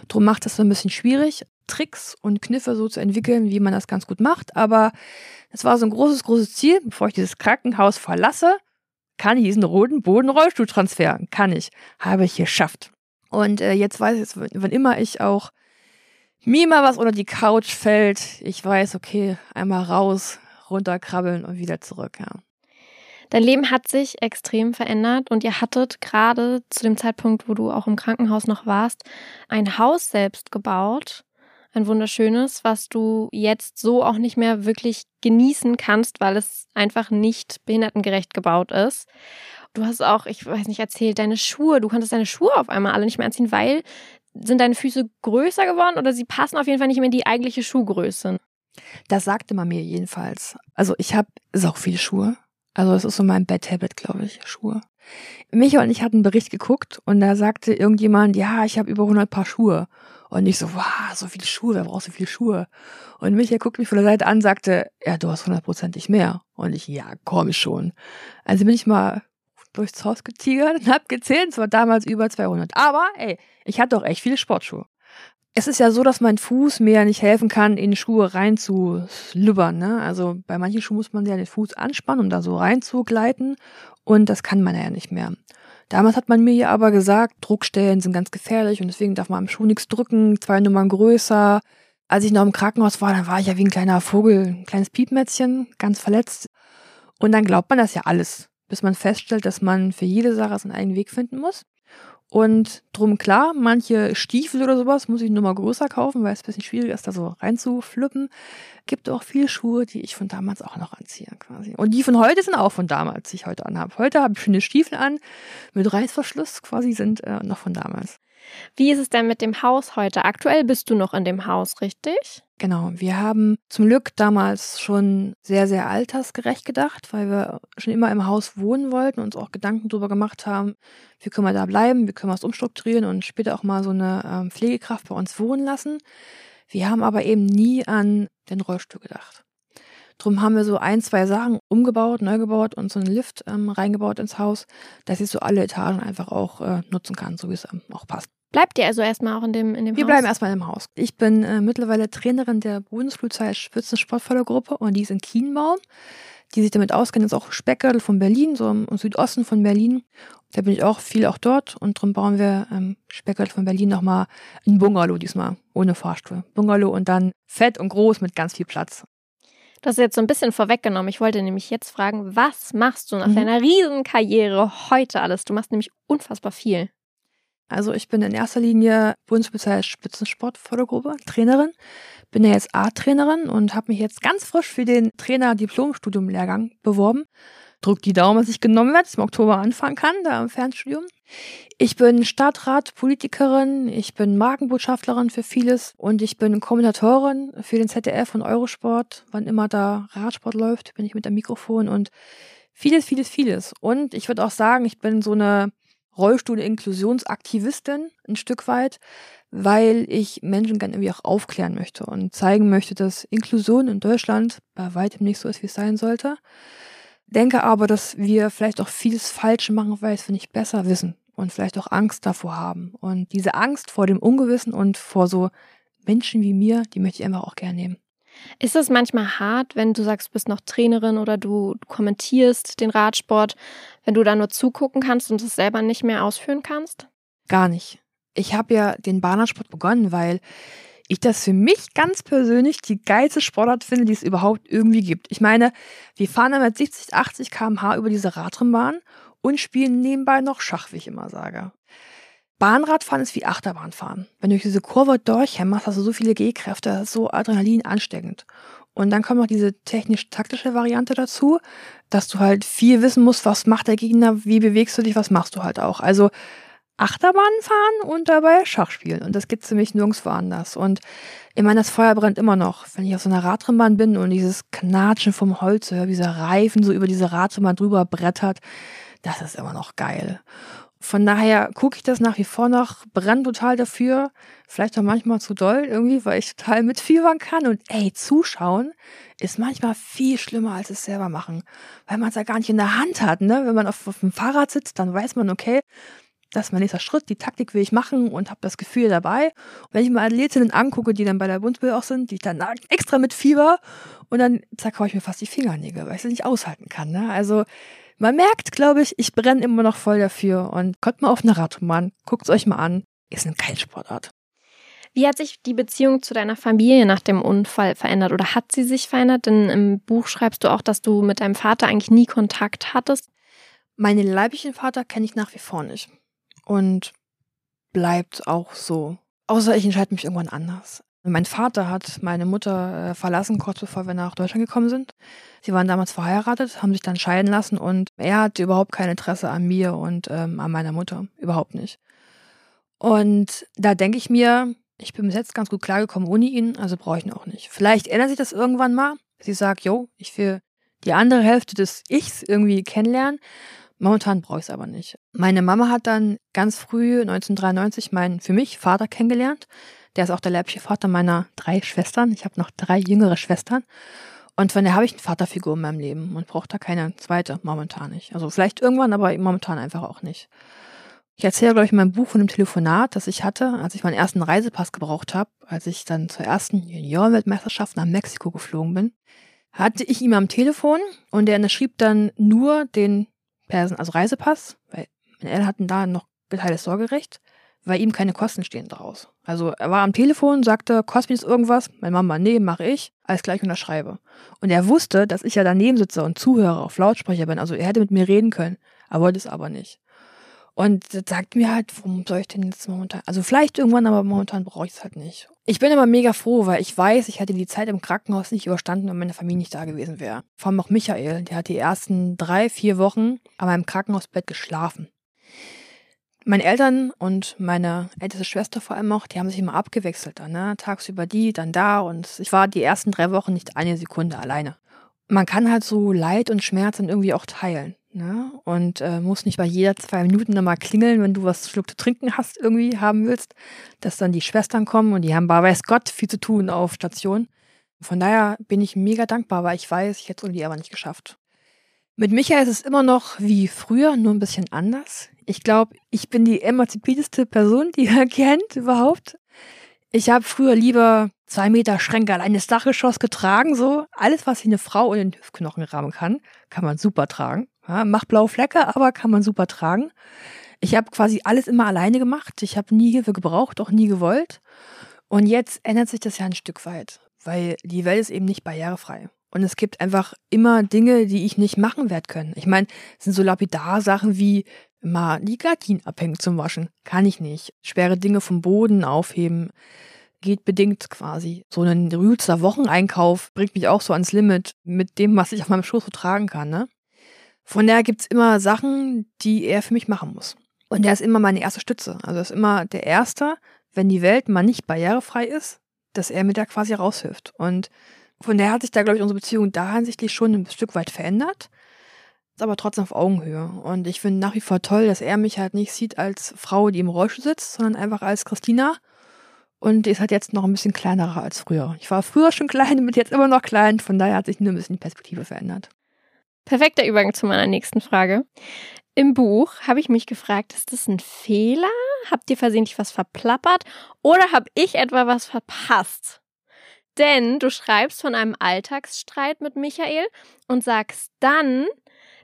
Drum macht das so ein bisschen schwierig, Tricks und Kniffe so zu entwickeln, wie man das ganz gut macht. Aber es war so ein großes, großes Ziel, bevor ich dieses Krankenhaus verlasse, kann ich diesen roten Boden-Rollstuhltransfer. Kann ich. Habe ich geschafft. Und äh, jetzt weiß ich, wann immer ich auch mir mal was unter die Couch fällt, ich weiß, okay, einmal raus, runterkrabbeln und wieder zurück, ja. Dein Leben hat sich extrem verändert und ihr hattet gerade zu dem Zeitpunkt, wo du auch im Krankenhaus noch warst, ein Haus selbst gebaut. Ein wunderschönes, was du jetzt so auch nicht mehr wirklich genießen kannst, weil es einfach nicht behindertengerecht gebaut ist. Du hast auch, ich weiß nicht, erzählt, deine Schuhe, du konntest deine Schuhe auf einmal alle nicht mehr anziehen, weil sind deine Füße größer geworden oder sie passen auf jeden Fall nicht mehr in die eigentliche Schuhgröße? Das sagte man mir jedenfalls. Also ich habe sau viele Schuhe. Also das ist so mein Bad Habit, glaube ich, Schuhe. Micha und ich hatten einen Bericht geguckt und da sagte irgendjemand, ja, ich habe über 100 Paar Schuhe. Und ich so, wow, so viele Schuhe, wer braucht so viele Schuhe? Und Micha guckt mich von der Seite an, sagte, ja, du hast hundertprozentig mehr. Und ich, ja, komm schon. Also bin ich mal durchs Haus getigert und hab gezählt, es war damals über 200. Aber, ey, ich hatte doch echt viele Sportschuhe. Es ist ja so, dass mein Fuß mir ja nicht helfen kann, in Schuhe reinzuslübbern. Ne? Also bei manchen Schuhen muss man ja den Fuß anspannen, um da so reinzugleiten. Und das kann man ja nicht mehr. Damals hat man mir ja aber gesagt, Druckstellen sind ganz gefährlich und deswegen darf man am Schuh nichts drücken, zwei Nummern größer. Als ich noch im Krankenhaus war, dann war ich ja wie ein kleiner Vogel, ein kleines Piepmätzchen, ganz verletzt. Und dann glaubt man das ja alles, bis man feststellt, dass man für jede Sache seinen eigenen Weg finden muss. Und drum klar, manche Stiefel oder sowas muss ich nur mal größer kaufen, weil es ein bisschen schwierig ist, da so reinzuflippen. Gibt auch viele Schuhe, die ich von damals auch noch anziehe quasi. Und die von heute sind auch von damals, die ich heute anhabe. Heute habe ich schöne Stiefel an mit Reißverschluss quasi, sind äh, noch von damals. Wie ist es denn mit dem Haus heute? Aktuell bist du noch in dem Haus, richtig? Genau, wir haben zum Glück damals schon sehr, sehr altersgerecht gedacht, weil wir schon immer im Haus wohnen wollten und uns auch Gedanken darüber gemacht haben, wie können wir da bleiben, wie können wir es umstrukturieren und später auch mal so eine ähm, Pflegekraft bei uns wohnen lassen. Wir haben aber eben nie an den Rollstuhl gedacht. Drum haben wir so ein, zwei Sachen umgebaut, neu gebaut und so einen Lift ähm, reingebaut ins Haus, dass ich so alle Etagen einfach auch äh, nutzen kann, so wie es ähm, auch passt. Bleibt ihr also erstmal auch in dem, in dem Wir Haus? bleiben erstmal im Haus. Ich bin äh, mittlerweile Trainerin der Bundespolizei Spitzensportfördergruppe und die ist in Kienbaum. Die sich damit auskennen, ist auch Speckgürtel von Berlin, so im Südosten von Berlin. Da bin ich auch viel auch dort und darum bauen wir ähm, Speckgürtel von Berlin nochmal ein Bungalow diesmal, ohne Fahrstuhl. Bungalow und dann fett und groß mit ganz viel Platz. Das ist jetzt so ein bisschen vorweggenommen. Ich wollte nämlich jetzt fragen, was machst du nach mhm. deiner Riesenkarriere heute alles? Du machst nämlich unfassbar viel. Also ich bin in erster Linie Bundespolizei Spitzensportfördergruppe, Trainerin. Bin ja jetzt A-Trainerin und habe mich jetzt ganz frisch für den Trainer-Diplom-Studium-Lehrgang beworben. Drück die Daumen, dass ich genommen werde, dass ich im Oktober anfangen kann, da im Fernstudium. Ich bin Stadtrat, Politikerin, ich bin Markenbotschafterin für vieles und ich bin Kommentatorin für den ZDF und Eurosport. Wann immer da Radsport läuft, bin ich mit dem Mikrofon und vieles, vieles, vieles. Und ich würde auch sagen, ich bin so eine Rollstuhl-Inklusionsaktivistin ein Stück weit, weil ich Menschen gerne irgendwie auch aufklären möchte und zeigen möchte, dass Inklusion in Deutschland bei weitem nicht so ist, wie es sein sollte. Denke aber, dass wir vielleicht auch vieles falsch machen, weil es wir nicht besser wissen und vielleicht auch Angst davor haben. Und diese Angst vor dem Ungewissen und vor so Menschen wie mir, die möchte ich einfach auch gerne nehmen. Ist es manchmal hart, wenn du sagst, du bist noch Trainerin oder du kommentierst den Radsport, wenn du da nur zugucken kannst und es selber nicht mehr ausführen kannst? Gar nicht. Ich habe ja den Bahnersport begonnen, weil ich das für mich ganz persönlich die geilste Sportart finde, die es überhaupt irgendwie gibt. Ich meine, wir fahren mit 60, 80 km/h über diese Radrennbahn und spielen nebenbei noch Schach, wie ich immer sage. Bahnradfahren ist wie Achterbahnfahren. Wenn du durch diese Kurve durchhämmerst, hast du so viele Gehkräfte, das ist so Adrenalin ansteckend. Und dann kommt noch diese technisch-taktische Variante dazu, dass du halt viel wissen musst, was macht der Gegner, wie bewegst du dich, was machst du halt auch. Also Achterbahn fahren und dabei Schach spielen. Und das gibt ziemlich nirgendwo anders. Und ich meine, das Feuer brennt immer noch. Wenn ich auf so einer Radrennbahn bin und dieses Knatschen vom Holz höre, dieser Reifen so über diese Radrennbahn drüber brettert, das ist immer noch geil. Von daher gucke ich das nach wie vor noch, brenn total dafür. Vielleicht auch manchmal zu doll irgendwie, weil ich total mitfiebern kann. Und ey, zuschauen ist manchmal viel schlimmer als es selber machen. Weil man es ja gar nicht in der Hand hat, ne? Wenn man auf, auf dem Fahrrad sitzt, dann weiß man, okay, das ist mein nächster Schritt, die Taktik will ich machen und habe das Gefühl dabei. Und wenn ich mir Athletinnen angucke, die dann bei der Bundeswehr auch sind, die ich dann extra mit Fieber und dann zerkaue ich mir fast die Fingernägel, weil ich es nicht aushalten kann. Ne? Also man merkt, glaube ich, ich brenne immer noch voll dafür und kommt mal auf eine Radroman, guckt es euch mal an, ist eine Keilsportart. Wie hat sich die Beziehung zu deiner Familie nach dem Unfall verändert oder hat sie sich verändert? Denn im Buch schreibst du auch, dass du mit deinem Vater eigentlich nie Kontakt hattest. Meinen leiblichen Vater kenne ich nach wie vor nicht und bleibt auch so. Außer ich entscheide mich irgendwann anders. Mein Vater hat meine Mutter äh, verlassen, kurz bevor wir nach Deutschland gekommen sind. Sie waren damals verheiratet, haben sich dann scheiden lassen und er hatte überhaupt kein Interesse an mir und ähm, an meiner Mutter. Überhaupt nicht. Und da denke ich mir, ich bin bis jetzt ganz gut klargekommen ohne ihn, also brauche ich ihn auch nicht. Vielleicht ändert sich das irgendwann mal. Sie sagt, jo, ich will die andere Hälfte des Ichs irgendwie kennenlernen. Momentan brauche ich es aber nicht. Meine Mama hat dann ganz früh 1993 meinen für mich Vater kennengelernt. Der ist auch der leibliche Vater meiner drei Schwestern. Ich habe noch drei jüngere Schwestern. Und von der habe ich eine Vaterfigur in meinem Leben und brauche da keine zweite, momentan nicht. Also vielleicht irgendwann, aber momentan einfach auch nicht. Ich erzähle, glaube ich, in meinem Buch von einem Telefonat, das ich hatte, als ich meinen ersten Reisepass gebraucht habe, als ich dann zur ersten Junior-Weltmeisterschaft nach Mexiko geflogen bin, hatte ich ihm am Telefon und er schrieb dann nur den Persen, also Reisepass, weil meine Eltern hatten da noch geteiltes Sorgerecht weil ihm keine Kosten stehen daraus. Also er war am Telefon, sagte, kostet mich das irgendwas? Meine Mama, nee, mache ich. Alles gleich unterschreibe. Und er wusste, dass ich ja daneben sitze und zuhöre, auf Lautsprecher bin. Also er hätte mit mir reden können. Er wollte es aber nicht. Und sagt mir halt, warum soll ich denn jetzt momentan? Also vielleicht irgendwann, aber momentan brauche ich es halt nicht. Ich bin aber mega froh, weil ich weiß, ich hätte die Zeit im Krankenhaus nicht überstanden, wenn meine Familie nicht da gewesen wäre. Vor allem auch Michael, der hat die ersten drei, vier Wochen an meinem Krankenhausbett geschlafen. Meine Eltern und meine älteste Schwester vor allem auch, die haben sich immer abgewechselt dann, ne? Tagsüber die, dann da und ich war die ersten drei Wochen nicht eine Sekunde alleine. Man kann halt so Leid und Schmerz dann irgendwie auch teilen. Ne? Und äh, muss nicht bei jeder zwei Minuten nochmal klingeln, wenn du was Schluck zu trinken hast, irgendwie haben willst, dass dann die Schwestern kommen und die haben, bei weiß Gott, viel zu tun auf Station. Von daher bin ich mega dankbar, weil ich weiß, ich hätte es irgendwie aber nicht geschafft. Mit Michael ist es immer noch wie früher, nur ein bisschen anders. Ich glaube, ich bin die emanzipierteste Person, die er kennt überhaupt. Ich habe früher lieber zwei Meter Schränke allein das Dachgeschoss getragen, so. Alles, was sich eine Frau in den Hüftknochen rahmen kann, kann man super tragen. Ja, macht blaue Flecke, aber kann man super tragen. Ich habe quasi alles immer alleine gemacht. Ich habe nie Hilfe gebraucht, auch nie gewollt. Und jetzt ändert sich das ja ein Stück weit, weil die Welt ist eben nicht barrierefrei. Und es gibt einfach immer Dinge, die ich nicht machen werde können. Ich meine, es sind so lapidar Sachen wie mal die Gardinen abhängen zum Waschen. Kann ich nicht. Schwere Dinge vom Boden aufheben. Geht bedingt quasi. So ein Rühlster Wocheneinkauf bringt mich auch so ans Limit mit dem, was ich auf meinem Schoß so tragen kann. Ne? Von daher gibt's immer Sachen, die er für mich machen muss. Und er ist immer meine erste Stütze. Also er ist immer der Erste, wenn die Welt mal nicht barrierefrei ist, dass er mir da quasi raushilft. Und von daher hat sich da, glaube ich, unsere Beziehung da hinsichtlich schon ein Stück weit verändert. Ist aber trotzdem auf Augenhöhe. Und ich finde nach wie vor toll, dass er mich halt nicht sieht als Frau, die im Rollstuhl sitzt, sondern einfach als Christina. Und die ist halt jetzt noch ein bisschen kleinerer als früher. Ich war früher schon klein, bin jetzt immer noch klein. Von daher hat sich nur ein bisschen die Perspektive verändert. Perfekter Übergang zu meiner nächsten Frage. Im Buch habe ich mich gefragt, ist das ein Fehler? Habt ihr versehentlich was verplappert? Oder habe ich etwa was verpasst? Denn du schreibst von einem Alltagsstreit mit Michael und sagst dann,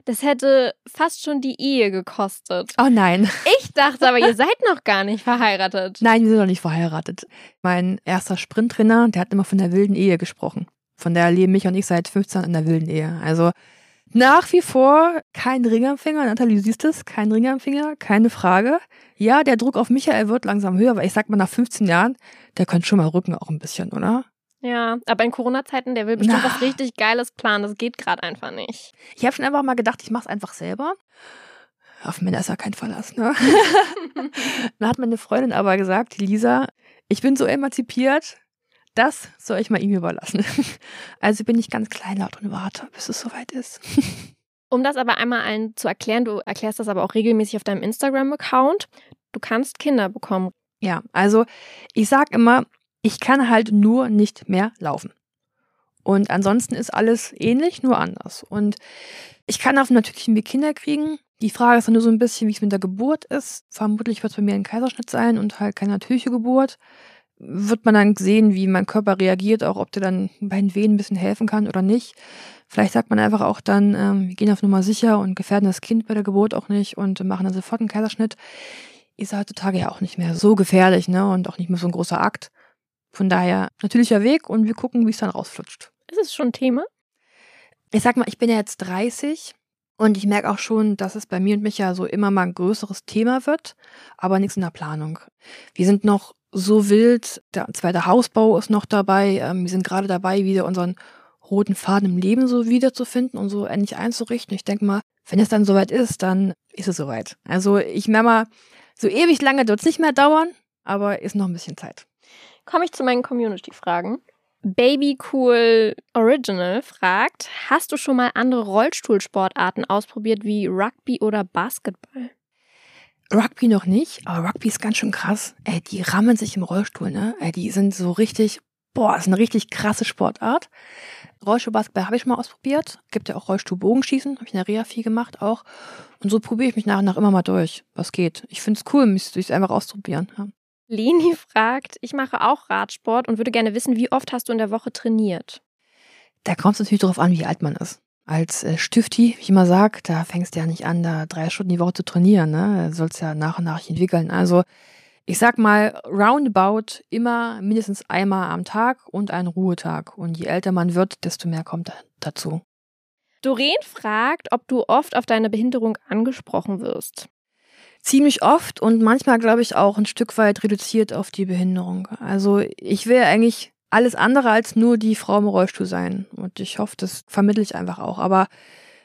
das hätte fast schon die Ehe gekostet. Oh nein. Ich dachte aber, ihr seid noch gar nicht verheiratet. Nein, wir sind noch nicht verheiratet. Mein erster Sprinttrainer, der hat immer von der wilden Ehe gesprochen. Von der leben mich und ich seit 15 in der wilden Ehe. Also nach wie vor kein Ringempfänger. Nathalie, du siehst es, kein Ringempfänger, keine Frage. Ja, der Druck auf Michael wird langsam höher, weil ich sag mal, nach 15 Jahren, der könnte schon mal rücken auch ein bisschen, oder? Ja, aber in Corona-Zeiten, der will bestimmt Na. was richtig Geiles planen. Das geht gerade einfach nicht. Ich habe schon einfach mal gedacht, ich mache es einfach selber. Auf Männer ist ja kein Verlass, ne? Dann hat meine Freundin aber gesagt, Lisa, ich bin so emanzipiert, das soll ich mal ihm überlassen. Also bin ich ganz kleinlaut und warte, bis es soweit ist. Um das aber einmal allen zu erklären, du erklärst das aber auch regelmäßig auf deinem Instagram-Account. Du kannst Kinder bekommen. Ja, also ich sag immer, ich kann halt nur nicht mehr laufen. Und ansonsten ist alles ähnlich, nur anders. Und ich kann auf natürlichen Weg Kinder kriegen. Die Frage ist nur so ein bisschen, wie es mit der Geburt ist. Vermutlich wird es bei mir ein Kaiserschnitt sein und halt keine natürliche Geburt. Wird man dann sehen, wie mein Körper reagiert, auch ob der dann bei den Wehen ein bisschen helfen kann oder nicht. Vielleicht sagt man einfach auch dann, ähm, wir gehen auf Nummer sicher und gefährden das Kind bei der Geburt auch nicht und machen dann sofort einen Kaiserschnitt. Ist heutzutage ja auch nicht mehr so gefährlich, ne? Und auch nicht mehr so ein großer Akt. Von daher natürlicher Weg und wir gucken, wie es dann rausflutscht. Ist es schon Thema? Ich sag mal, ich bin ja jetzt 30 und ich merke auch schon, dass es bei mir und Micha so immer mal ein größeres Thema wird, aber nichts in der Planung. Wir sind noch so wild, der zweite Hausbau ist noch dabei, ähm, wir sind gerade dabei, wieder unseren roten Faden im Leben so wiederzufinden und so endlich einzurichten. Ich denke mal, wenn es dann soweit ist, dann ist es soweit. Also ich merke mal, so ewig lange wird es nicht mehr dauern, aber ist noch ein bisschen Zeit. Komme ich zu meinen Community-Fragen. Baby Cool Original fragt, hast du schon mal andere Rollstuhlsportarten ausprobiert wie Rugby oder Basketball? Rugby noch nicht, aber Rugby ist ganz schön krass. Ey, die rammen sich im Rollstuhl, ne? Ey, die sind so richtig, boah, ist eine richtig krasse Sportart. Rollstuhlbasketball habe ich schon mal ausprobiert. Gibt ja auch Rollstuhlbogenschießen, habe ich in der Reha viel gemacht auch. Und so probiere ich mich nach und nach immer mal durch, was geht. Ich finde es cool, mich durchs einfach auszuprobieren. Ja. Leni fragt, ich mache auch Radsport und würde gerne wissen, wie oft hast du in der Woche trainiert? Da kommt es natürlich darauf an, wie alt man ist. Als äh, Stifti, wie ich immer sage, da fängst du ja nicht an, da drei Stunden die Woche zu trainieren. Ne? Du sollst ja nach und nach entwickeln. Also ich sag mal, roundabout immer mindestens einmal am Tag und einen Ruhetag. Und je älter man wird, desto mehr kommt dazu. Doreen fragt, ob du oft auf deine Behinderung angesprochen wirst ziemlich oft und manchmal, glaube ich, auch ein Stück weit reduziert auf die Behinderung. Also ich will eigentlich alles andere als nur die Frau im Rollstuhl sein. Und ich hoffe, das vermittle ich einfach auch. Aber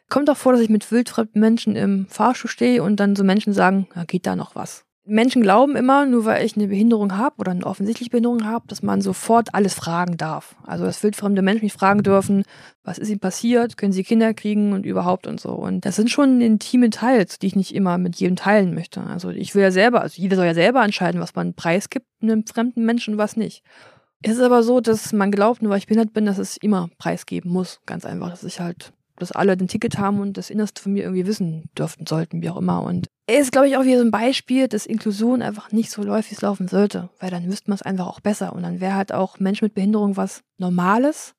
kommt auch vor, dass ich mit wildfremden Menschen im Fahrstuhl stehe und dann so Menschen sagen, ja, geht da noch was. Menschen glauben immer, nur weil ich eine Behinderung habe oder eine offensichtliche Behinderung habe, dass man sofort alles fragen darf. Also dass wildfremde Menschen mich fragen dürfen, was ist ihnen passiert, können sie Kinder kriegen und überhaupt und so. Und das sind schon intime Teils, die ich nicht immer mit jedem teilen möchte. Also ich will ja selber, also jeder soll ja selber entscheiden, was man preisgibt einem fremden Menschen und was nicht. Es ist aber so, dass man glaubt, nur weil ich behindert bin, dass es immer preisgeben muss. Ganz einfach, dass ich halt dass alle ein Ticket haben und das Innerste von mir irgendwie wissen dürften sollten, wie auch immer. Und ist, glaube ich, auch wieder so ein Beispiel, dass Inklusion einfach nicht so läuft, wie es laufen sollte, weil dann wüsste man es einfach auch besser. Und dann wäre halt auch Menschen mit Behinderung was Normales.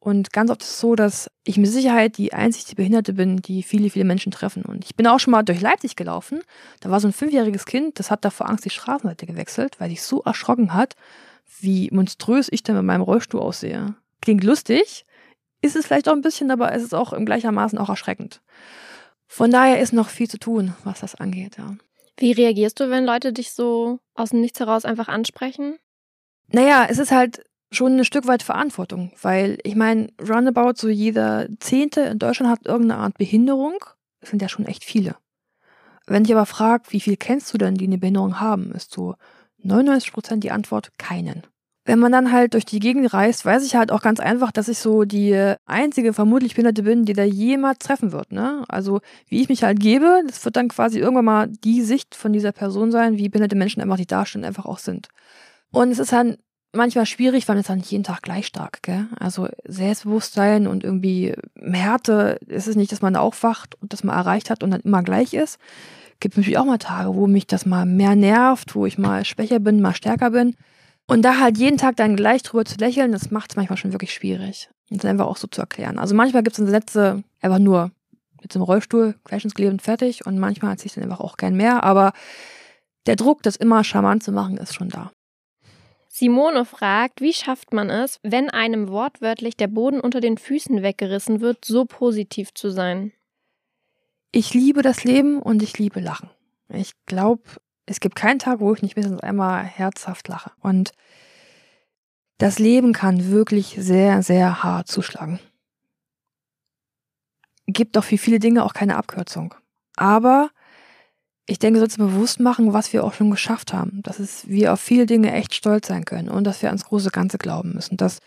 Und ganz oft ist es so, dass ich mit Sicherheit die einzige Behinderte bin, die viele, viele Menschen treffen. Und ich bin auch schon mal durch Leipzig gelaufen. Da war so ein fünfjähriges Kind, das hat da vor Angst die Straßenseite gewechselt, weil sich so erschrocken hat, wie monströs ich dann mit meinem Rollstuhl aussehe. Klingt lustig, ist es vielleicht auch ein bisschen, aber es ist auch im gleichermaßen auch erschreckend. Von daher ist noch viel zu tun, was das angeht, ja. Wie reagierst du, wenn Leute dich so aus dem Nichts heraus einfach ansprechen? Naja, es ist halt schon ein Stück weit Verantwortung, weil ich meine, roundabout so jeder Zehnte in Deutschland hat irgendeine Art Behinderung. Das sind ja schon echt viele. Wenn ich aber frage, wie viel kennst du denn, die eine Behinderung haben, ist so 99 Prozent die Antwort keinen wenn man dann halt durch die Gegend reist, weiß ich halt auch ganz einfach, dass ich so die einzige vermutlich Behinderte bin, die da jemals treffen wird. Ne? Also wie ich mich halt gebe, das wird dann quasi irgendwann mal die Sicht von dieser Person sein, wie behinderte Menschen einfach die darstellen, einfach auch sind. Und es ist halt manchmal schwierig, weil es dann nicht jeden Tag gleich stark, gell? Also Selbstbewusstsein und irgendwie Härte ist es nicht, dass man aufwacht und das mal erreicht hat und dann immer gleich ist. Gibt natürlich auch mal Tage, wo mich das mal mehr nervt, wo ich mal schwächer bin, mal stärker bin. Und da halt jeden Tag dann gleich drüber zu lächeln, das macht es manchmal schon wirklich schwierig. Und das einfach auch so zu erklären. Also manchmal gibt es dann Sätze einfach nur mit so einem Rollstuhl, gleich ins und fertig. Und manchmal hat sich dann einfach auch kein mehr. Aber der Druck, das immer charmant zu machen, ist schon da. Simone fragt, wie schafft man es, wenn einem wortwörtlich der Boden unter den Füßen weggerissen wird, so positiv zu sein? Ich liebe das Leben und ich liebe Lachen. Ich glaube, es gibt keinen Tag, wo ich nicht mindestens einmal herzhaft lache. Und das Leben kann wirklich sehr, sehr hart zuschlagen. Gibt doch für viele Dinge auch keine Abkürzung. Aber ich denke, wir sollten bewusst machen, was wir auch schon geschafft haben. Dass es, wir auf viele Dinge echt stolz sein können und dass wir ans große Ganze glauben müssen. Dass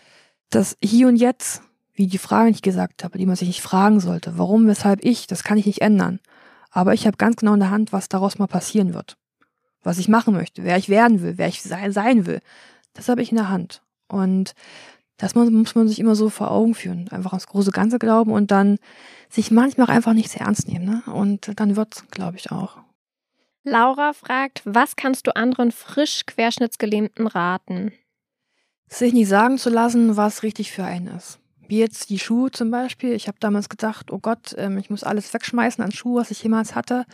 das Hier und Jetzt wie die Fragen, die ich gesagt habe, die man sich nicht fragen sollte. Warum, weshalb ich, das kann ich nicht ändern. Aber ich habe ganz genau in der Hand, was daraus mal passieren wird. Was ich machen möchte, wer ich werden will, wer ich sein will. Das habe ich in der Hand. Und das muss man sich immer so vor Augen führen. Einfach ans große Ganze glauben und dann sich manchmal auch einfach nicht sehr ernst nehmen. Ne? Und dann wird's, glaube ich, auch. Laura fragt, was kannst du anderen frisch Querschnittsgelähmten raten? Sich nicht sagen zu lassen, was richtig für einen ist. Wie jetzt die Schuhe zum Beispiel. Ich habe damals gedacht, oh Gott, ähm, ich muss alles wegschmeißen an Schuhe, was ich jemals hatte.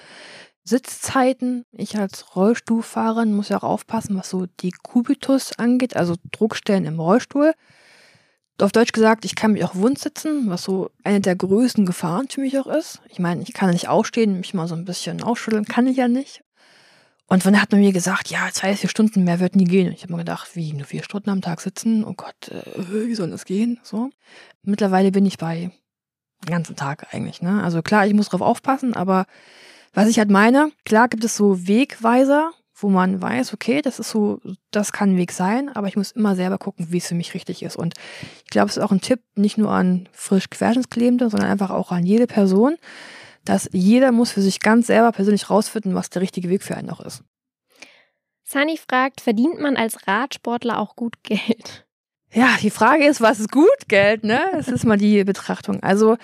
Sitzzeiten. Ich als Rollstuhlfahrerin muss ja auch aufpassen, was so die Kubitus angeht, also Druckstellen im Rollstuhl. Auf Deutsch gesagt, ich kann mich auch wund sitzen, was so eine der größten Gefahren für mich auch ist. Ich meine, ich kann nicht aufstehen, mich mal so ein bisschen ausschütteln, kann ich ja nicht. Und von da hat man mir gesagt, ja, zwei, vier Stunden mehr wird nie gehen. Und ich habe mir gedacht, wie, nur vier Stunden am Tag sitzen? Oh Gott, äh, wie soll das gehen? So. Mittlerweile bin ich bei den ganzen Tag eigentlich, ne? Also klar, ich muss drauf aufpassen, aber was ich halt meine, klar gibt es so Wegweiser, wo man weiß, okay, das ist so, das kann ein Weg sein, aber ich muss immer selber gucken, wie es für mich richtig ist. Und ich glaube, es ist auch ein Tipp, nicht nur an frisch Querschnittsklebende, sondern einfach auch an jede Person, dass jeder muss für sich ganz selber persönlich rausfinden, was der richtige Weg für einen auch ist. Sunny fragt, verdient man als Radsportler auch gut Geld? Ja, die Frage ist, was ist gut Geld, ne? Das ist mal die Betrachtung. Also,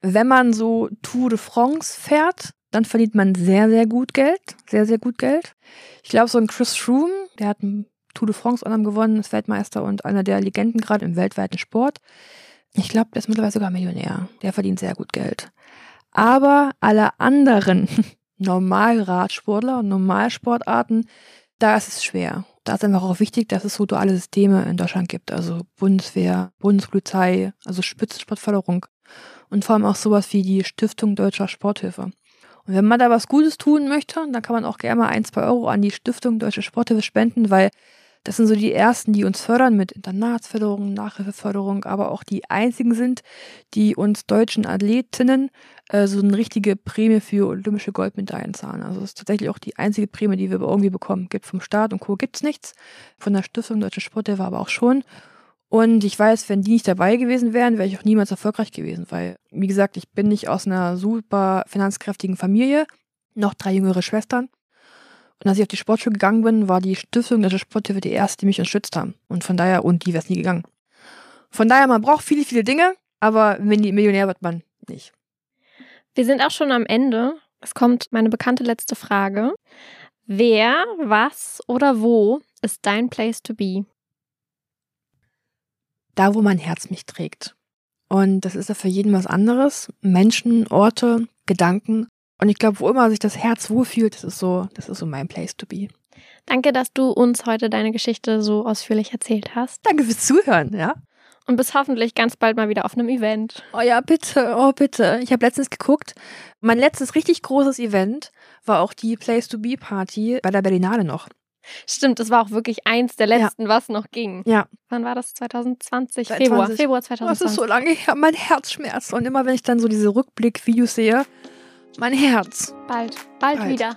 wenn man so Tour de France fährt, dann verdient man sehr, sehr gut Geld. Sehr, sehr gut Geld. Ich glaube, so ein Chris Froome, der hat ein Tour de France anderem gewonnen, ist Weltmeister und einer der Legenden gerade im weltweiten Sport. Ich glaube, der ist mittlerweile sogar Millionär. Der verdient sehr gut Geld. Aber alle anderen Normalradsportler und Normalsportarten, da ist es schwer. Da ist einfach auch wichtig, dass es so duale Systeme in Deutschland gibt. Also Bundeswehr, Bundespolizei, also Spitzensportförderung. Und vor allem auch sowas wie die Stiftung Deutscher Sporthilfe. Und wenn man da was Gutes tun möchte, dann kann man auch gerne mal ein, zwei Euro an die Stiftung Deutsche Sporthilfe spenden, weil das sind so die ersten, die uns fördern mit Internatsförderung, Nachhilfeförderung, aber auch die einzigen sind, die uns deutschen Athletinnen äh, so eine richtige Prämie für olympische Goldmedaillen zahlen. Also es ist tatsächlich auch die einzige Prämie, die wir irgendwie bekommen. Gibt vom Staat und Co. gibt's nichts. Von der Stiftung Deutsche Sporthilfe aber auch schon. Und ich weiß, wenn die nicht dabei gewesen wären, wäre ich auch niemals erfolgreich gewesen, weil, wie gesagt, ich bin nicht aus einer super finanzkräftigen Familie, noch drei jüngere Schwestern. Und als ich auf die Sportschule gegangen bin, war die Stiftung der Sporthilfe die erste, die mich unterstützt haben. Und von daher, und die wäre es nie gegangen. Von daher, man braucht viele, viele Dinge, aber Millionär wird man nicht. Wir sind auch schon am Ende. Es kommt meine bekannte letzte Frage. Wer, was oder wo ist dein Place to be? Da, wo mein Herz mich trägt. Und das ist ja für jeden was anderes. Menschen, Orte, Gedanken. Und ich glaube, wo immer sich das Herz wohlfühlt, das ist so, das ist so mein Place to be. Danke, dass du uns heute deine Geschichte so ausführlich erzählt hast. Danke fürs Zuhören, ja. Und bis hoffentlich ganz bald mal wieder auf einem Event. Oh ja, bitte, oh bitte. Ich habe letztens geguckt. Mein letztes richtig großes Event war auch die Place to Be Party bei der Berlinale noch. Stimmt, das war auch wirklich eins der letzten, ja. was noch ging. Ja. Wann war das? 2020? 20. Februar. Februar 2020. Das ist so lange her. Mein Herz schmerzt. Und immer wenn ich dann so diese Rückblick-Videos sehe, mein Herz. Bald, bald, bald. wieder.